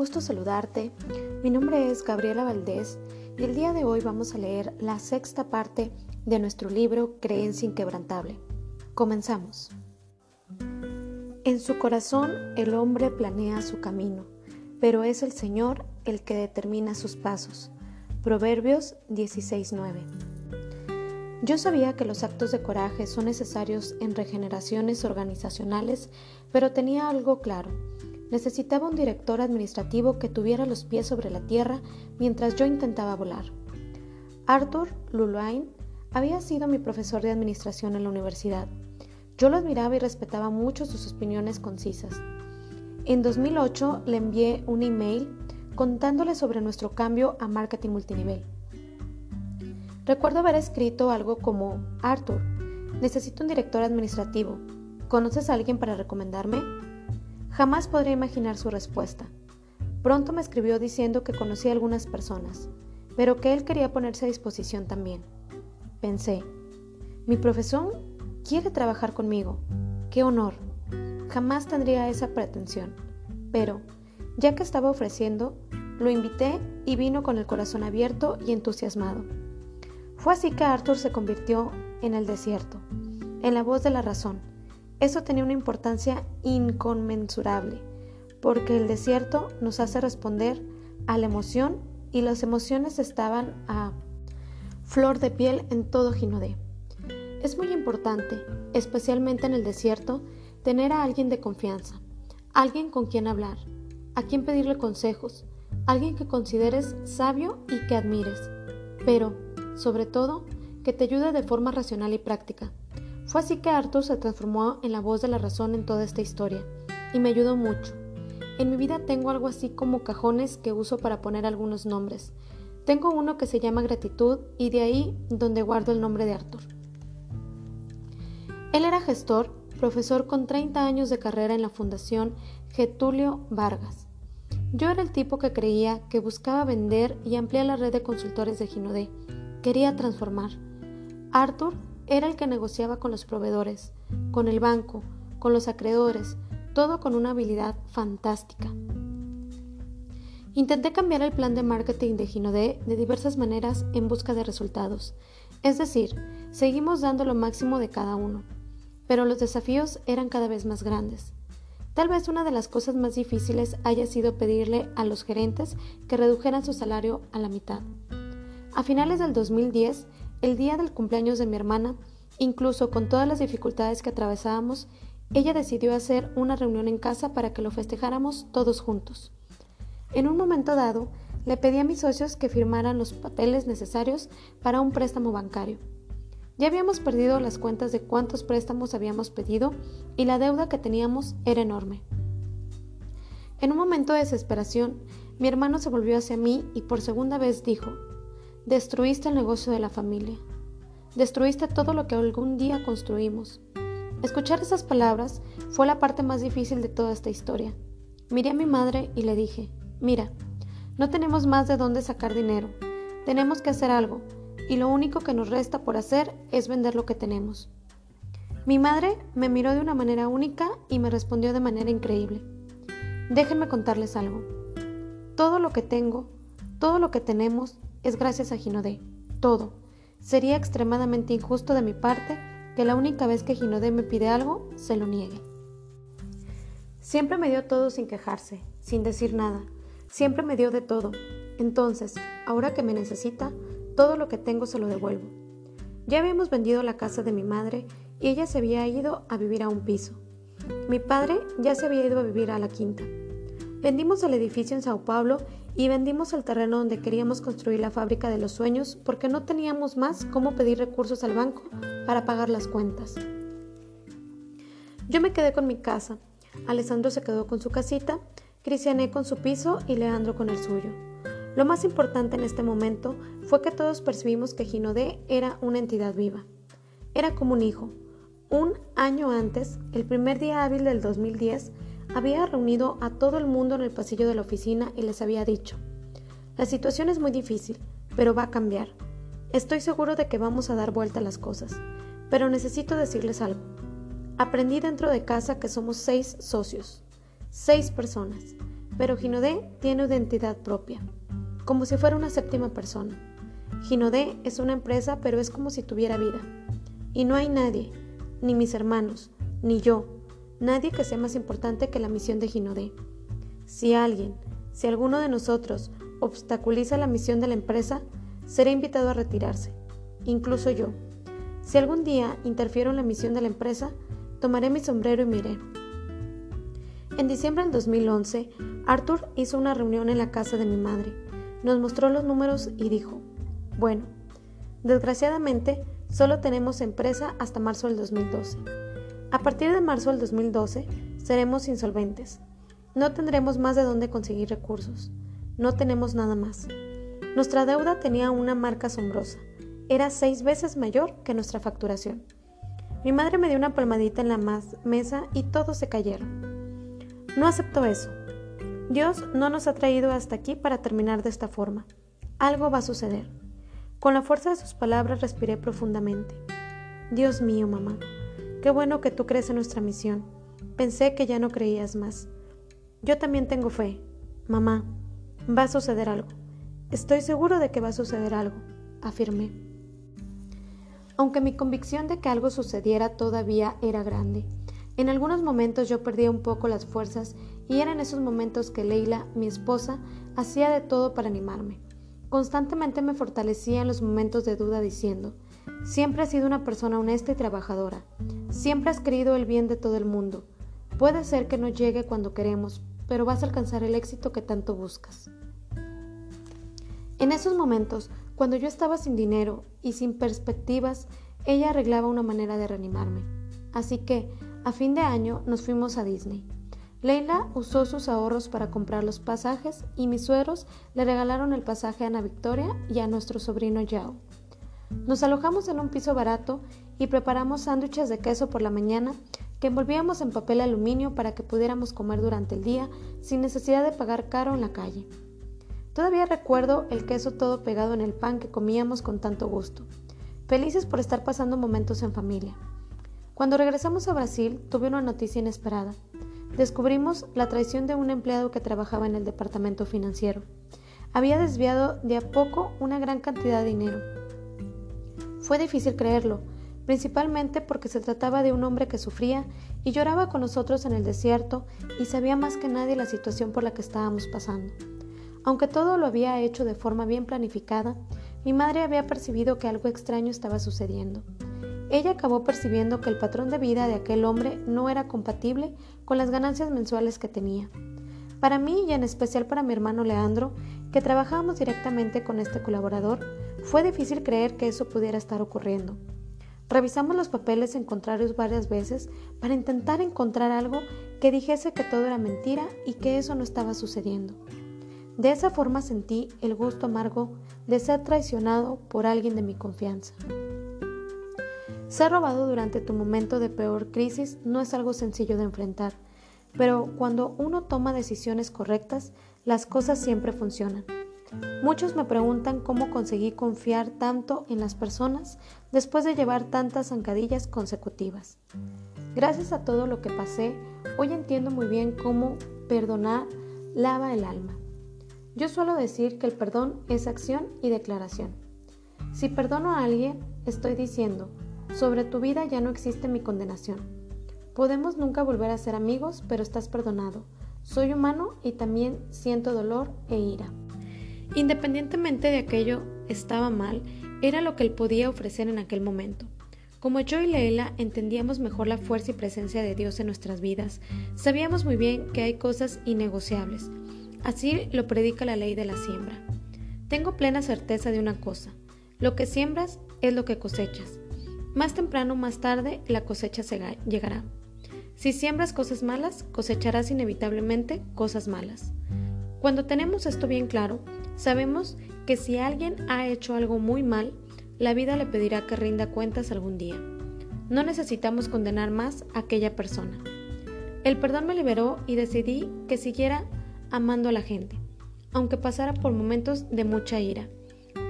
gusto saludarte. Mi nombre es Gabriela Valdés y el día de hoy vamos a leer la sexta parte de nuestro libro Creencia Inquebrantable. Comenzamos. En su corazón el hombre planea su camino, pero es el Señor el que determina sus pasos. Proverbios 16:9. Yo sabía que los actos de coraje son necesarios en regeneraciones organizacionales, pero tenía algo claro Necesitaba un director administrativo que tuviera los pies sobre la tierra mientras yo intentaba volar. Arthur Lulain había sido mi profesor de administración en la universidad. Yo lo admiraba y respetaba mucho sus opiniones concisas. En 2008 le envié un email contándole sobre nuestro cambio a marketing multinivel. Recuerdo haber escrito algo como, Arthur, necesito un director administrativo. ¿Conoces a alguien para recomendarme? Jamás podría imaginar su respuesta. Pronto me escribió diciendo que conocía a algunas personas, pero que él quería ponerse a disposición también. Pensé, mi profesor quiere trabajar conmigo. ¡Qué honor! Jamás tendría esa pretensión. Pero, ya que estaba ofreciendo, lo invité y vino con el corazón abierto y entusiasmado. Fue así que Arthur se convirtió en el desierto, en la voz de la razón, eso tenía una importancia inconmensurable, porque el desierto nos hace responder a la emoción y las emociones estaban a flor de piel en todo Ginodé. Es muy importante, especialmente en el desierto, tener a alguien de confianza, alguien con quien hablar, a quien pedirle consejos, alguien que consideres sabio y que admires, pero, sobre todo, que te ayude de forma racional y práctica. Fue así que Arthur se transformó en la voz de la razón en toda esta historia, y me ayudó mucho. En mi vida tengo algo así como cajones que uso para poner algunos nombres. Tengo uno que se llama gratitud y de ahí donde guardo el nombre de Arthur. Él era gestor, profesor con 30 años de carrera en la Fundación Getulio Vargas. Yo era el tipo que creía que buscaba vender y ampliar la red de consultores de Ginodé. Quería transformar. Arthur era el que negociaba con los proveedores, con el banco, con los acreedores, todo con una habilidad fantástica. Intenté cambiar el plan de marketing de Ginodé de diversas maneras en busca de resultados. Es decir, seguimos dando lo máximo de cada uno, pero los desafíos eran cada vez más grandes. Tal vez una de las cosas más difíciles haya sido pedirle a los gerentes que redujeran su salario a la mitad. A finales del 2010 el día del cumpleaños de mi hermana, incluso con todas las dificultades que atravesábamos, ella decidió hacer una reunión en casa para que lo festejáramos todos juntos. En un momento dado, le pedí a mis socios que firmaran los papeles necesarios para un préstamo bancario. Ya habíamos perdido las cuentas de cuántos préstamos habíamos pedido y la deuda que teníamos era enorme. En un momento de desesperación, mi hermano se volvió hacia mí y por segunda vez dijo, Destruiste el negocio de la familia. Destruiste todo lo que algún día construimos. Escuchar esas palabras fue la parte más difícil de toda esta historia. Miré a mi madre y le dije, mira, no tenemos más de dónde sacar dinero. Tenemos que hacer algo, y lo único que nos resta por hacer es vender lo que tenemos. Mi madre me miró de una manera única y me respondió de manera increíble. Déjenme contarles algo. Todo lo que tengo, todo lo que tenemos, es gracias a Ginodé. Todo. Sería extremadamente injusto de mi parte que la única vez que Ginodé me pide algo, se lo niegue. Siempre me dio todo sin quejarse, sin decir nada. Siempre me dio de todo. Entonces, ahora que me necesita, todo lo que tengo se lo devuelvo. Ya habíamos vendido la casa de mi madre y ella se había ido a vivir a un piso. Mi padre ya se había ido a vivir a la quinta. Vendimos el edificio en Sao Paulo y vendimos el terreno donde queríamos construir la fábrica de los sueños porque no teníamos más cómo pedir recursos al banco para pagar las cuentas. Yo me quedé con mi casa, Alessandro se quedó con su casita, Cristiané con su piso y Leandro con el suyo. Lo más importante en este momento fue que todos percibimos que Ginodé era una entidad viva. Era como un hijo. Un año antes, el primer día hábil del 2010, había reunido a todo el mundo en el pasillo de la oficina y les había dicho, la situación es muy difícil, pero va a cambiar. Estoy seguro de que vamos a dar vuelta a las cosas, pero necesito decirles algo. Aprendí dentro de casa que somos seis socios, seis personas, pero Ginodé tiene identidad propia, como si fuera una séptima persona. Ginodé es una empresa, pero es como si tuviera vida. Y no hay nadie, ni mis hermanos, ni yo, nadie que sea más importante que la misión de Ginodé. Si alguien, si alguno de nosotros obstaculiza la misión de la empresa, será invitado a retirarse, incluso yo. Si algún día interfiero en la misión de la empresa, tomaré mi sombrero y miré. En diciembre del 2011, Arthur hizo una reunión en la casa de mi madre. Nos mostró los números y dijo, bueno, desgraciadamente solo tenemos empresa hasta marzo del 2012. A partir de marzo del 2012 seremos insolventes. No tendremos más de dónde conseguir recursos. No tenemos nada más. Nuestra deuda tenía una marca asombrosa. Era seis veces mayor que nuestra facturación. Mi madre me dio una palmadita en la mesa y todos se cayeron. No acepto eso. Dios no nos ha traído hasta aquí para terminar de esta forma. Algo va a suceder. Con la fuerza de sus palabras respiré profundamente. Dios mío, mamá, qué bueno que tú crees en nuestra misión. Pensé que ya no creías más. Yo también tengo fe. Mamá, va a suceder algo. Estoy seguro de que va a suceder algo, afirmé. Aunque mi convicción de que algo sucediera todavía era grande, en algunos momentos yo perdía un poco las fuerzas y eran esos momentos que Leila, mi esposa, hacía de todo para animarme. Constantemente me fortalecía en los momentos de duda diciendo, siempre has sido una persona honesta y trabajadora, siempre has querido el bien de todo el mundo. Puede ser que no llegue cuando queremos, pero vas a alcanzar el éxito que tanto buscas. En esos momentos, cuando yo estaba sin dinero y sin perspectivas, ella arreglaba una manera de reanimarme. Así que, a fin de año, nos fuimos a Disney. Leila usó sus ahorros para comprar los pasajes y mis sueros le regalaron el pasaje a Ana Victoria y a nuestro sobrino Yao. Nos alojamos en un piso barato y preparamos sándwiches de queso por la mañana que envolvíamos en papel aluminio para que pudiéramos comer durante el día sin necesidad de pagar caro en la calle. Todavía recuerdo el queso todo pegado en el pan que comíamos con tanto gusto, felices por estar pasando momentos en familia. Cuando regresamos a Brasil tuve una noticia inesperada. Descubrimos la traición de un empleado que trabajaba en el departamento financiero. Había desviado de a poco una gran cantidad de dinero. Fue difícil creerlo, principalmente porque se trataba de un hombre que sufría y lloraba con nosotros en el desierto y sabía más que nadie la situación por la que estábamos pasando. Aunque todo lo había hecho de forma bien planificada, mi madre había percibido que algo extraño estaba sucediendo. Ella acabó percibiendo que el patrón de vida de aquel hombre no era compatible con las ganancias mensuales que tenía. Para mí y en especial para mi hermano Leandro, que trabajábamos directamente con este colaborador, fue difícil creer que eso pudiera estar ocurriendo. Revisamos los papeles en contrarios varias veces para intentar encontrar algo que dijese que todo era mentira y que eso no estaba sucediendo. De esa forma sentí el gusto amargo de ser traicionado por alguien de mi confianza. Ser robado durante tu momento de peor crisis no es algo sencillo de enfrentar, pero cuando uno toma decisiones correctas, las cosas siempre funcionan. Muchos me preguntan cómo conseguí confiar tanto en las personas después de llevar tantas zancadillas consecutivas. Gracias a todo lo que pasé, hoy entiendo muy bien cómo perdonar lava el alma. Yo suelo decir que el perdón es acción y declaración. Si perdono a alguien, estoy diciendo, sobre tu vida ya no existe mi condenación. Podemos nunca volver a ser amigos, pero estás perdonado. Soy humano y también siento dolor e ira. Independientemente de aquello estaba mal, era lo que él podía ofrecer en aquel momento. Como yo y Leila entendíamos mejor la fuerza y presencia de Dios en nuestras vidas, sabíamos muy bien que hay cosas innegociables, Así lo predica la ley de la siembra. Tengo plena certeza de una cosa, lo que siembras es lo que cosechas. Más temprano o más tarde la cosecha llegará. Si siembras cosas malas, cosecharás inevitablemente cosas malas. Cuando tenemos esto bien claro, sabemos que si alguien ha hecho algo muy mal, la vida le pedirá que rinda cuentas algún día. No necesitamos condenar más a aquella persona. El perdón me liberó y decidí que siguiera amando a la gente, aunque pasara por momentos de mucha ira.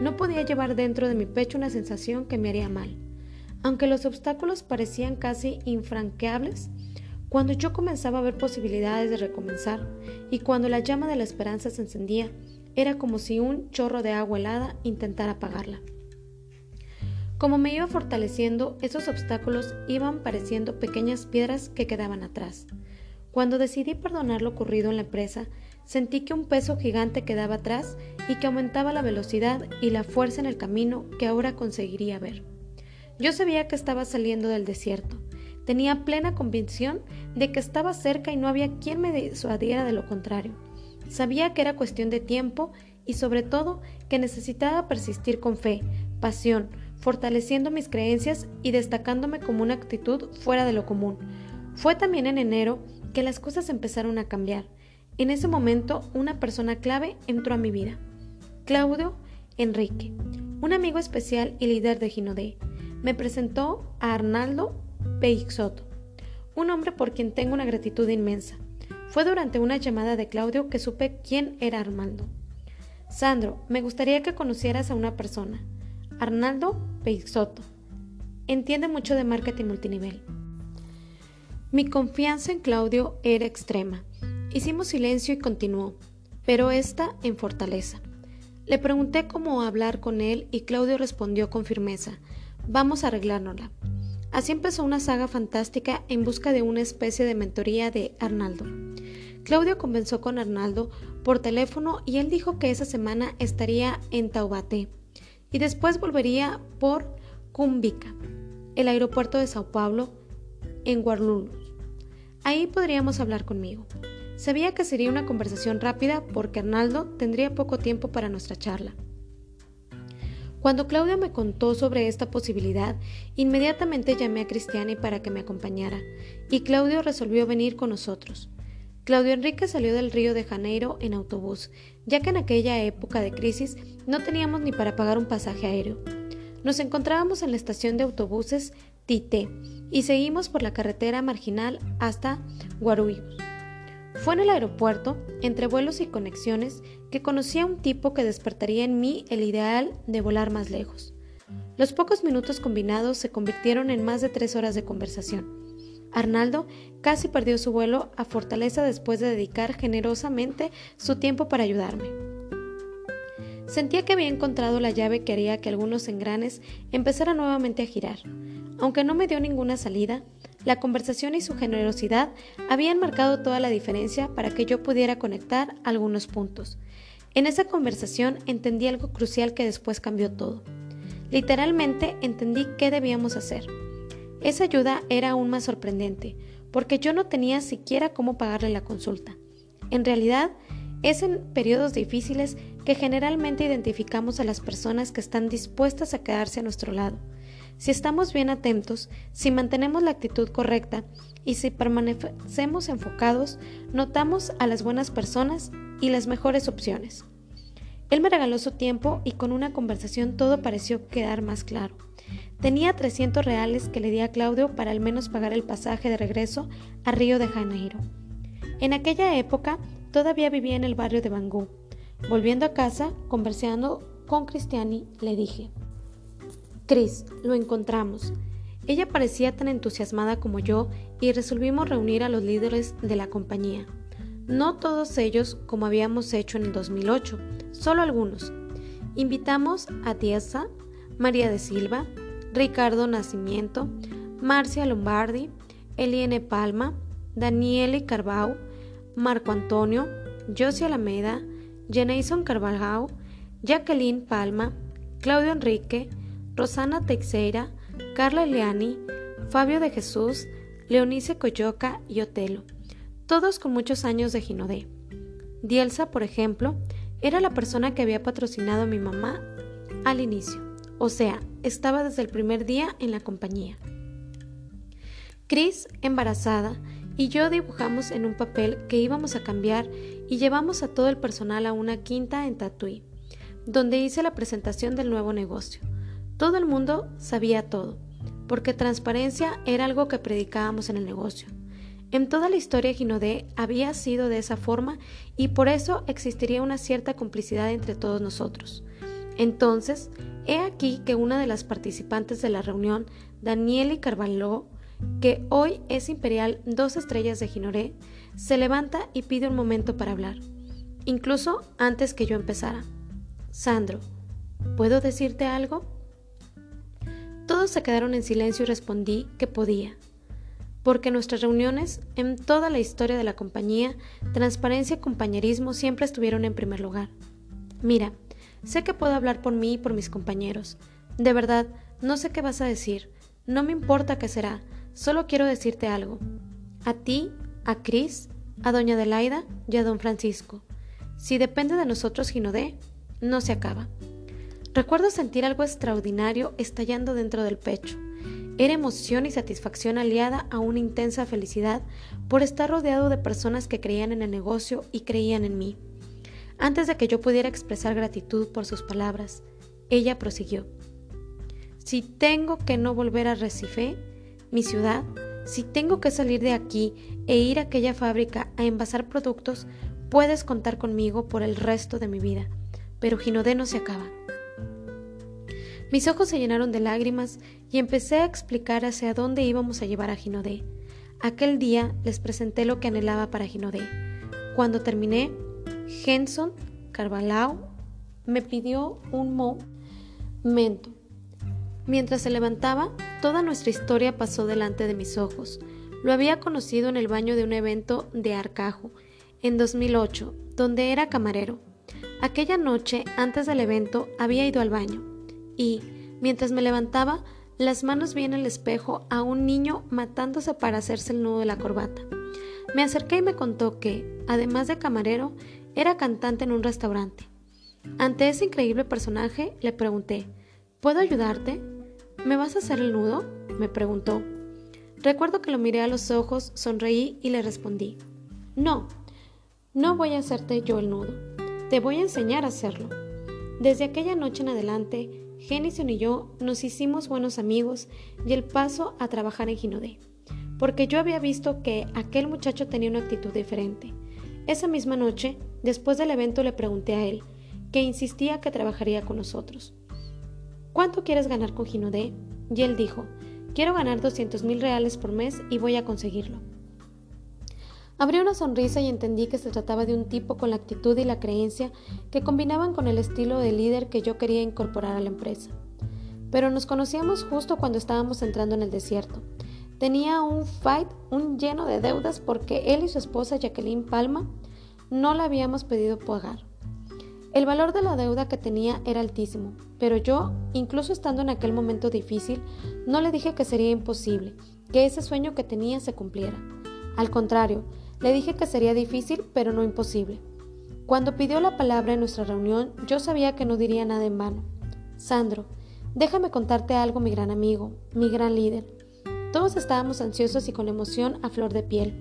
No podía llevar dentro de mi pecho una sensación que me haría mal. Aunque los obstáculos parecían casi infranqueables, cuando yo comenzaba a ver posibilidades de recomenzar y cuando la llama de la esperanza se encendía, era como si un chorro de agua helada intentara apagarla. Como me iba fortaleciendo, esos obstáculos iban pareciendo pequeñas piedras que quedaban atrás. Cuando decidí perdonar lo ocurrido en la empresa, sentí que un peso gigante quedaba atrás y que aumentaba la velocidad y la fuerza en el camino que ahora conseguiría ver. Yo sabía que estaba saliendo del desierto. Tenía plena convicción de que estaba cerca y no había quien me disuadiera de lo contrario. Sabía que era cuestión de tiempo y sobre todo que necesitaba persistir con fe, pasión, fortaleciendo mis creencias y destacándome como una actitud fuera de lo común. Fue también en enero que las cosas empezaron a cambiar. En ese momento una persona clave entró a mi vida. Claudio Enrique, un amigo especial y líder de Ginodé, me presentó a Arnaldo Peixoto, un hombre por quien tengo una gratitud inmensa. Fue durante una llamada de Claudio que supe quién era Armando. Sandro, me gustaría que conocieras a una persona. Arnaldo Peixoto. Entiende mucho de marketing multinivel. Mi confianza en Claudio era extrema. Hicimos silencio y continuó, pero esta en fortaleza. Le pregunté cómo hablar con él y Claudio respondió con firmeza, vamos a arreglárnosla. Así empezó una saga fantástica en busca de una especie de mentoría de Arnaldo. Claudio convenció con Arnaldo por teléfono y él dijo que esa semana estaría en Taubaté y después volvería por Cumbica, el aeropuerto de Sao Paulo, en Guarulhos. Ahí podríamos hablar conmigo. Sabía que sería una conversación rápida porque Arnaldo tendría poco tiempo para nuestra charla. Cuando Claudio me contó sobre esta posibilidad, inmediatamente llamé a Cristiani para que me acompañara, y Claudio resolvió venir con nosotros. Claudio Enrique salió del Río de Janeiro en autobús, ya que en aquella época de crisis no teníamos ni para pagar un pasaje aéreo. Nos encontrábamos en la estación de autobuses Tite y seguimos por la carretera marginal hasta Guarulhos. Fue en el aeropuerto, entre vuelos y conexiones, que conocí a un tipo que despertaría en mí el ideal de volar más lejos. Los pocos minutos combinados se convirtieron en más de tres horas de conversación. Arnaldo casi perdió su vuelo a Fortaleza después de dedicar generosamente su tiempo para ayudarme. Sentía que había encontrado la llave que haría que algunos engranes empezaran nuevamente a girar. Aunque no me dio ninguna salida, la conversación y su generosidad habían marcado toda la diferencia para que yo pudiera conectar algunos puntos. En esa conversación entendí algo crucial que después cambió todo. Literalmente entendí qué debíamos hacer. Esa ayuda era aún más sorprendente, porque yo no tenía siquiera cómo pagarle la consulta. En realidad, es en periodos difíciles que generalmente identificamos a las personas que están dispuestas a quedarse a nuestro lado. Si estamos bien atentos, si mantenemos la actitud correcta y si permanecemos enfocados, notamos a las buenas personas y las mejores opciones. Él me regaló su tiempo y con una conversación todo pareció quedar más claro. Tenía 300 reales que le di a Claudio para al menos pagar el pasaje de regreso a Río de Janeiro. En aquella época todavía vivía en el barrio de Bangú. Volviendo a casa, conversando con Cristiani, le dije, Cris, lo encontramos. Ella parecía tan entusiasmada como yo y resolvimos reunir a los líderes de la compañía. No todos ellos como habíamos hecho en el 2008, solo algunos. Invitamos a Tiesa, María de Silva, Ricardo Nacimiento, Marcia Lombardi, Eliene Palma, Daniele Carbau, Marco Antonio, Josie Alameda, Jason Carvalhau, Jacqueline Palma, Claudio Enrique, Rosana Teixeira, Carla Leani, Fabio de Jesús, Leonice Coyoca y Otelo, todos con muchos años de Ginodé. Dielsa, por ejemplo, era la persona que había patrocinado a mi mamá al inicio. O sea, estaba desde el primer día en la compañía. Chris, embarazada, y yo dibujamos en un papel que íbamos a cambiar y llevamos a todo el personal a una quinta en Tatuí, donde hice la presentación del nuevo negocio. Todo el mundo sabía todo, porque transparencia era algo que predicábamos en el negocio. En toda la historia Ginodé había sido de esa forma y por eso existiría una cierta complicidad entre todos nosotros. Entonces, he aquí que una de las participantes de la reunión, Danieli Carvalho, que hoy es Imperial dos estrellas de Ginoré, se levanta y pide un momento para hablar, incluso antes que yo empezara. Sandro, ¿puedo decirte algo? Todos se quedaron en silencio y respondí que podía, porque nuestras reuniones, en toda la historia de la compañía, transparencia y compañerismo siempre estuvieron en primer lugar. Mira, sé que puedo hablar por mí y por mis compañeros. De verdad, no sé qué vas a decir, no me importa qué será, solo quiero decirte algo. A ti, a Cris, a doña Adelaida y a don Francisco. Si depende de nosotros Ginodé, no se acaba. Recuerdo sentir algo extraordinario estallando dentro del pecho. Era emoción y satisfacción aliada a una intensa felicidad por estar rodeado de personas que creían en el negocio y creían en mí. Antes de que yo pudiera expresar gratitud por sus palabras, ella prosiguió. Si tengo que no volver a Recife, mi ciudad, si tengo que salir de aquí e ir a aquella fábrica a envasar productos, puedes contar conmigo por el resto de mi vida. Pero Ginodé no se acaba. Mis ojos se llenaron de lágrimas y empecé a explicar hacia dónde íbamos a llevar a Ginodé. Aquel día les presenté lo que anhelaba para Ginodé. Cuando terminé, Henson Carvalho me pidió un momento. Mientras se levantaba, toda nuestra historia pasó delante de mis ojos. Lo había conocido en el baño de un evento de Arcajo, en 2008, donde era camarero. Aquella noche, antes del evento, había ido al baño y, mientras me levantaba, las manos vi en el espejo a un niño matándose para hacerse el nudo de la corbata. Me acerqué y me contó que, además de camarero, era cantante en un restaurante. Ante ese increíble personaje le pregunté, ¿Puedo ayudarte? ¿Me vas a hacer el nudo? me preguntó. Recuerdo que lo miré a los ojos, sonreí y le respondí, No, no voy a hacerte yo el nudo, te voy a enseñar a hacerlo. Desde aquella noche en adelante, Genison y yo nos hicimos buenos amigos y el paso a trabajar en Ginodé, porque yo había visto que aquel muchacho tenía una actitud diferente. Esa misma noche, después del evento, le pregunté a él, que insistía que trabajaría con nosotros. ¿Cuánto quieres ganar con Ginodé? Y él dijo, quiero ganar 200 mil reales por mes y voy a conseguirlo. Abrí una sonrisa y entendí que se trataba de un tipo con la actitud y la creencia que combinaban con el estilo de líder que yo quería incorporar a la empresa. Pero nos conocíamos justo cuando estábamos entrando en el desierto. Tenía un fight, un lleno de deudas porque él y su esposa Jacqueline Palma no la habíamos pedido pagar. El valor de la deuda que tenía era altísimo, pero yo, incluso estando en aquel momento difícil, no le dije que sería imposible, que ese sueño que tenía se cumpliera. Al contrario, le dije que sería difícil, pero no imposible. Cuando pidió la palabra en nuestra reunión, yo sabía que no diría nada en vano. Sandro, déjame contarte algo, mi gran amigo, mi gran líder. Todos estábamos ansiosos y con emoción a flor de piel,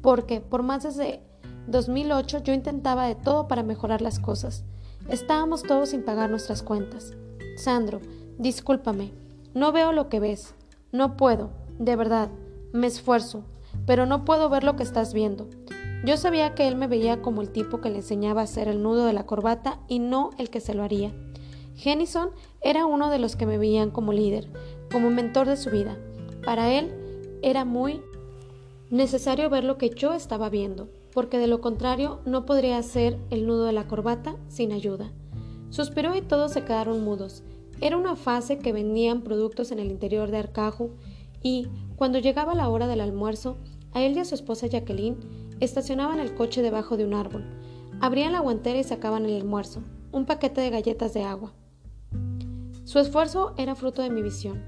porque por más desde 2008 yo intentaba de todo para mejorar las cosas. Estábamos todos sin pagar nuestras cuentas. Sandro, discúlpame, no veo lo que ves. No puedo, de verdad, me esfuerzo, pero no puedo ver lo que estás viendo. Yo sabía que él me veía como el tipo que le enseñaba a hacer el nudo de la corbata y no el que se lo haría. Jennison era uno de los que me veían como líder, como mentor de su vida. Para él era muy necesario ver lo que yo estaba viendo, porque de lo contrario no podría hacer el nudo de la corbata sin ayuda. Suspiró y todos se quedaron mudos. Era una fase que vendían productos en el interior de Arcajo y, cuando llegaba la hora del almuerzo, a él y a su esposa Jacqueline estacionaban el coche debajo de un árbol, abrían la guantera y sacaban el almuerzo, un paquete de galletas de agua. Su esfuerzo era fruto de mi visión.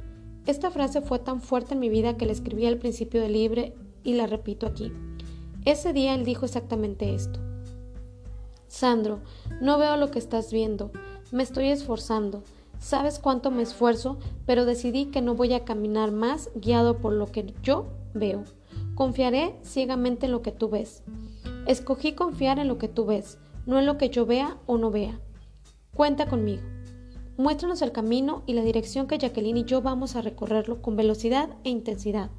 Esta frase fue tan fuerte en mi vida que la escribí al principio del libro y la repito aquí. Ese día él dijo exactamente esto. Sandro, no veo lo que estás viendo, me estoy esforzando, Sabes cuánto me esfuerzo, pero decidí que no voy a caminar más guiado por lo que yo veo. Confiaré ciegamente en lo que tú ves. Escogí confiar en lo que tú ves, no en lo que yo vea o no vea. Cuenta conmigo. Muéstranos el camino y la dirección que Jacqueline y yo vamos a recorrerlo con velocidad e intensidad.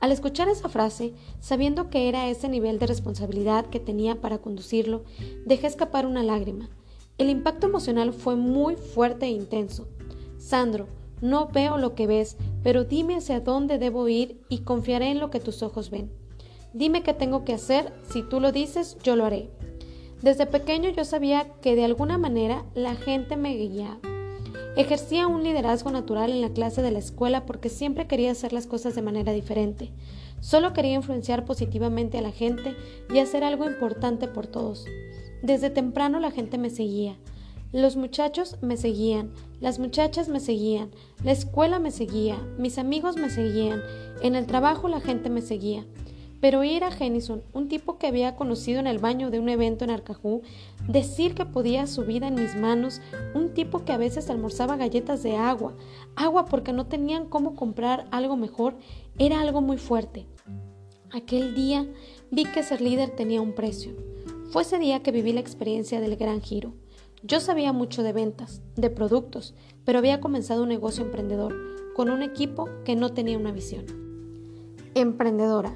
Al escuchar esa frase, sabiendo que era ese nivel de responsabilidad que tenía para conducirlo, dejé escapar una lágrima. El impacto emocional fue muy fuerte e intenso. Sandro, no veo lo que ves, pero dime hacia dónde debo ir y confiaré en lo que tus ojos ven. Dime qué tengo que hacer, si tú lo dices, yo lo haré. Desde pequeño yo sabía que de alguna manera la gente me guiaba. Ejercía un liderazgo natural en la clase de la escuela porque siempre quería hacer las cosas de manera diferente. Solo quería influenciar positivamente a la gente y hacer algo importante por todos. Desde temprano la gente me seguía. Los muchachos me seguían, las muchachas me seguían, la escuela me seguía, mis amigos me seguían, en el trabajo la gente me seguía. Pero oír a Jennison, un tipo que había conocido en el baño de un evento en Arcajú, decir que podía su vida en mis manos, un tipo que a veces almorzaba galletas de agua, agua porque no tenían cómo comprar algo mejor, era algo muy fuerte. Aquel día vi que ser líder tenía un precio. Fue ese día que viví la experiencia del gran giro. Yo sabía mucho de ventas, de productos, pero había comenzado un negocio emprendedor, con un equipo que no tenía una visión. Emprendedora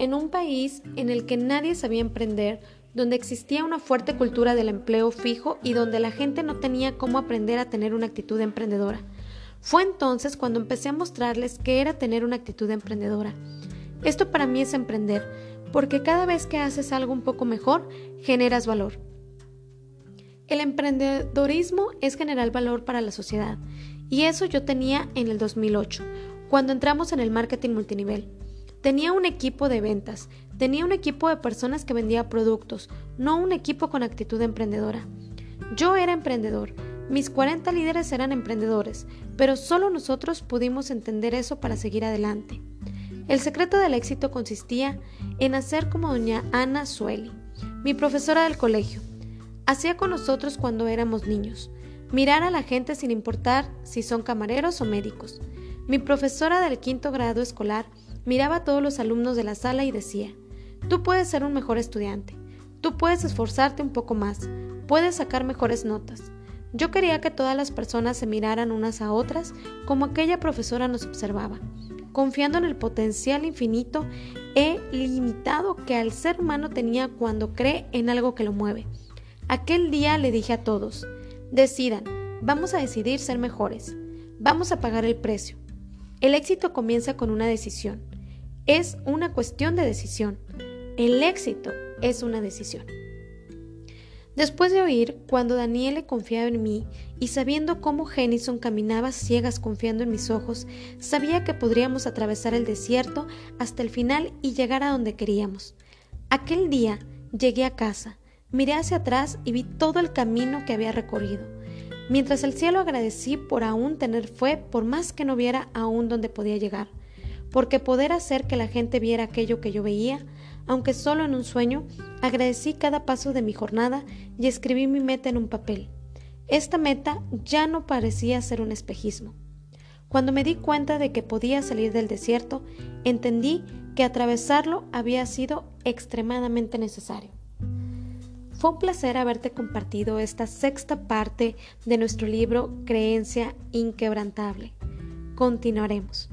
en un país en el que nadie sabía emprender, donde existía una fuerte cultura del empleo fijo y donde la gente no tenía cómo aprender a tener una actitud emprendedora. Fue entonces cuando empecé a mostrarles qué era tener una actitud emprendedora. Esto para mí es emprender, porque cada vez que haces algo un poco mejor, generas valor. El emprendedorismo es generar valor para la sociedad, y eso yo tenía en el 2008, cuando entramos en el marketing multinivel. Tenía un equipo de ventas, tenía un equipo de personas que vendía productos, no un equipo con actitud emprendedora. Yo era emprendedor, mis 40 líderes eran emprendedores, pero solo nosotros pudimos entender eso para seguir adelante. El secreto del éxito consistía en hacer como doña Ana Sueli, mi profesora del colegio. Hacía con nosotros cuando éramos niños, mirar a la gente sin importar si son camareros o médicos. Mi profesora del quinto grado escolar Miraba a todos los alumnos de la sala y decía, tú puedes ser un mejor estudiante, tú puedes esforzarte un poco más, puedes sacar mejores notas. Yo quería que todas las personas se miraran unas a otras como aquella profesora nos observaba, confiando en el potencial infinito e limitado que el ser humano tenía cuando cree en algo que lo mueve. Aquel día le dije a todos, decidan, vamos a decidir ser mejores, vamos a pagar el precio. El éxito comienza con una decisión. Es una cuestión de decisión. El éxito es una decisión. Después de oír cuando Daniele confiaba en mí y sabiendo cómo Jennison caminaba ciegas confiando en mis ojos, sabía que podríamos atravesar el desierto hasta el final y llegar a donde queríamos. Aquel día llegué a casa, miré hacia atrás y vi todo el camino que había recorrido. Mientras el cielo agradecí por aún tener fe, por más que no viera aún dónde podía llegar porque poder hacer que la gente viera aquello que yo veía, aunque solo en un sueño, agradecí cada paso de mi jornada y escribí mi meta en un papel. Esta meta ya no parecía ser un espejismo. Cuando me di cuenta de que podía salir del desierto, entendí que atravesarlo había sido extremadamente necesario. Fue un placer haberte compartido esta sexta parte de nuestro libro Creencia Inquebrantable. Continuaremos.